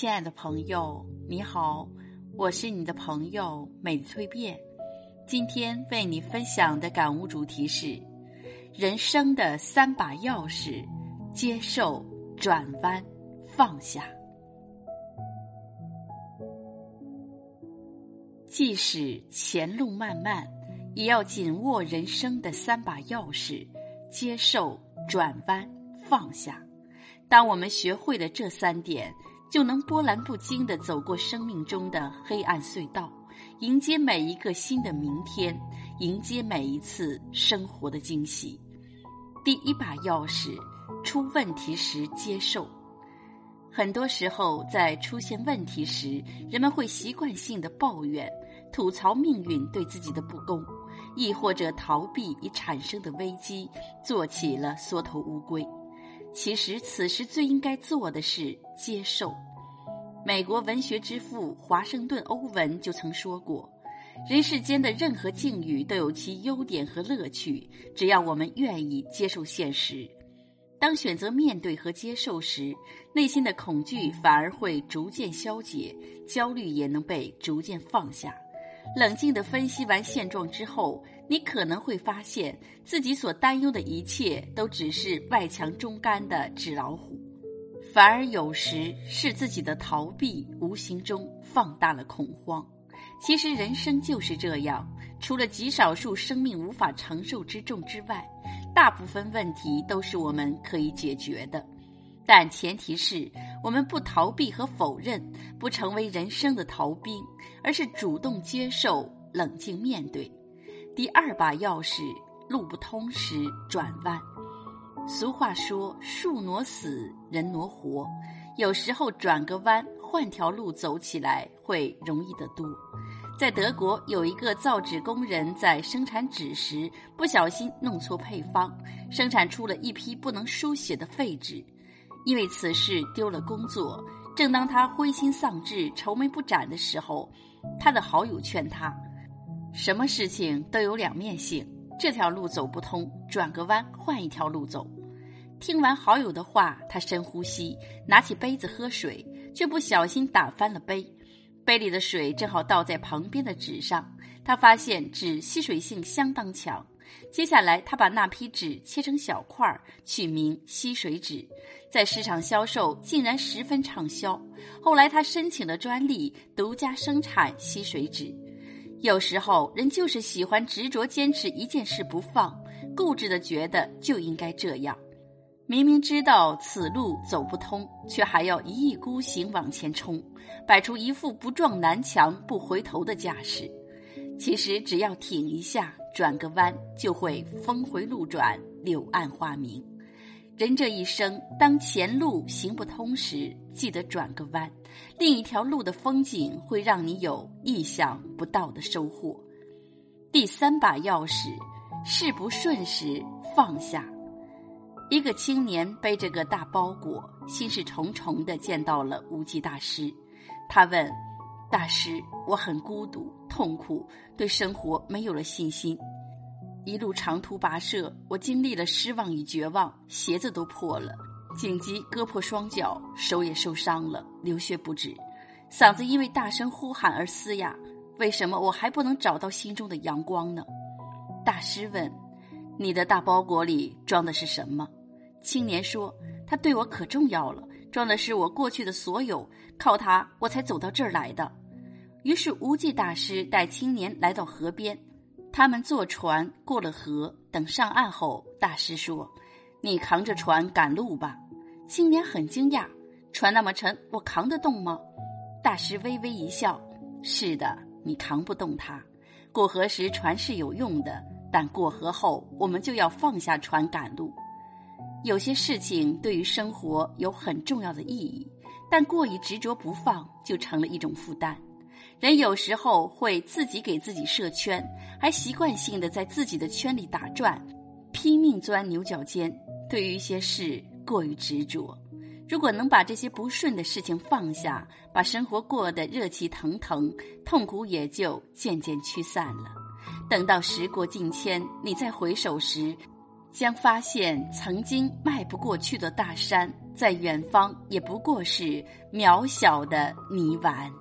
亲爱的朋友，你好，我是你的朋友美的蜕变。今天为你分享的感悟主题是：人生的三把钥匙，接受、转弯、放下。即使前路漫漫，也要紧握人生的三把钥匙：接受、转弯、放下。当我们学会了这三点，就能波澜不惊地走过生命中的黑暗隧道，迎接每一个新的明天，迎接每一次生活的惊喜。第一把钥匙：出问题时接受。很多时候，在出现问题时，人们会习惯性的抱怨、吐槽命运对自己的不公，亦或者逃避已产生的危机，做起了缩头乌龟。其实，此时最应该做的是接受。美国文学之父华盛顿·欧文就曾说过：“人世间的任何境遇都有其优点和乐趣，只要我们愿意接受现实。当选择面对和接受时，内心的恐惧反而会逐渐消解，焦虑也能被逐渐放下。”冷静地分析完现状之后，你可能会发现自己所担忧的一切都只是外强中干的纸老虎，反而有时是自己的逃避无形中放大了恐慌。其实人生就是这样，除了极少数生命无法承受之重之外，大部分问题都是我们可以解决的。但前提是我们不逃避和否认，不成为人生的逃兵，而是主动接受、冷静面对。第二把钥匙：路不通时转弯。俗话说：“树挪死，人挪活。”有时候转个弯，换条路走起来会容易得多。在德国，有一个造纸工人在生产纸时不小心弄错配方，生产出了一批不能书写的废纸。因为此事丢了工作，正当他灰心丧志、愁眉不展的时候，他的好友劝他：“什么事情都有两面性，这条路走不通，转个弯，换一条路走。”听完好友的话，他深呼吸，拿起杯子喝水，却不小心打翻了杯，杯里的水正好倒在旁边的纸上，他发现纸吸水性相当强。接下来，他把那批纸切成小块儿，取名吸水纸，在市场销售竟然十分畅销。后来，他申请了专利，独家生产吸水纸。有时候，人就是喜欢执着坚持一件事不放，固执的觉得就应该这样。明明知道此路走不通，却还要一意孤行往前冲，摆出一副不撞南墙不回头的架势。其实，只要挺一下。转个弯就会峰回路转，柳暗花明。人这一生，当前路行不通时，记得转个弯，另一条路的风景会让你有意想不到的收获。第三把钥匙，事不顺时放下。一个青年背着个大包裹，心事重重的见到了无极大师。他问。大师，我很孤独、痛苦，对生活没有了信心。一路长途跋涉，我经历了失望与绝望，鞋子都破了，紧急割破双脚，手也受伤了，流血不止，嗓子因为大声呼喊而嘶哑。为什么我还不能找到心中的阳光呢？大师问：“你的大包裹里装的是什么？”青年说：“他对我可重要了，装的是我过去的所有，靠他我才走到这儿来的。”于是无忌大师带青年来到河边，他们坐船过了河。等上岸后，大师说：“你扛着船赶路吧。”青年很惊讶：“船那么沉，我扛得动吗？”大师微微一笑：“是的，你扛不动它。过河时船是有用的，但过河后我们就要放下船赶路。有些事情对于生活有很重要的意义，但过于执着不放，就成了一种负担。”人有时候会自己给自己设圈，还习惯性的在自己的圈里打转，拼命钻牛角尖。对于一些事过于执着，如果能把这些不顺的事情放下，把生活过得热气腾腾，痛苦也就渐渐驱散了。等到时过境迁，你再回首时，将发现曾经迈不过去的大山，在远方也不过是渺小的泥丸。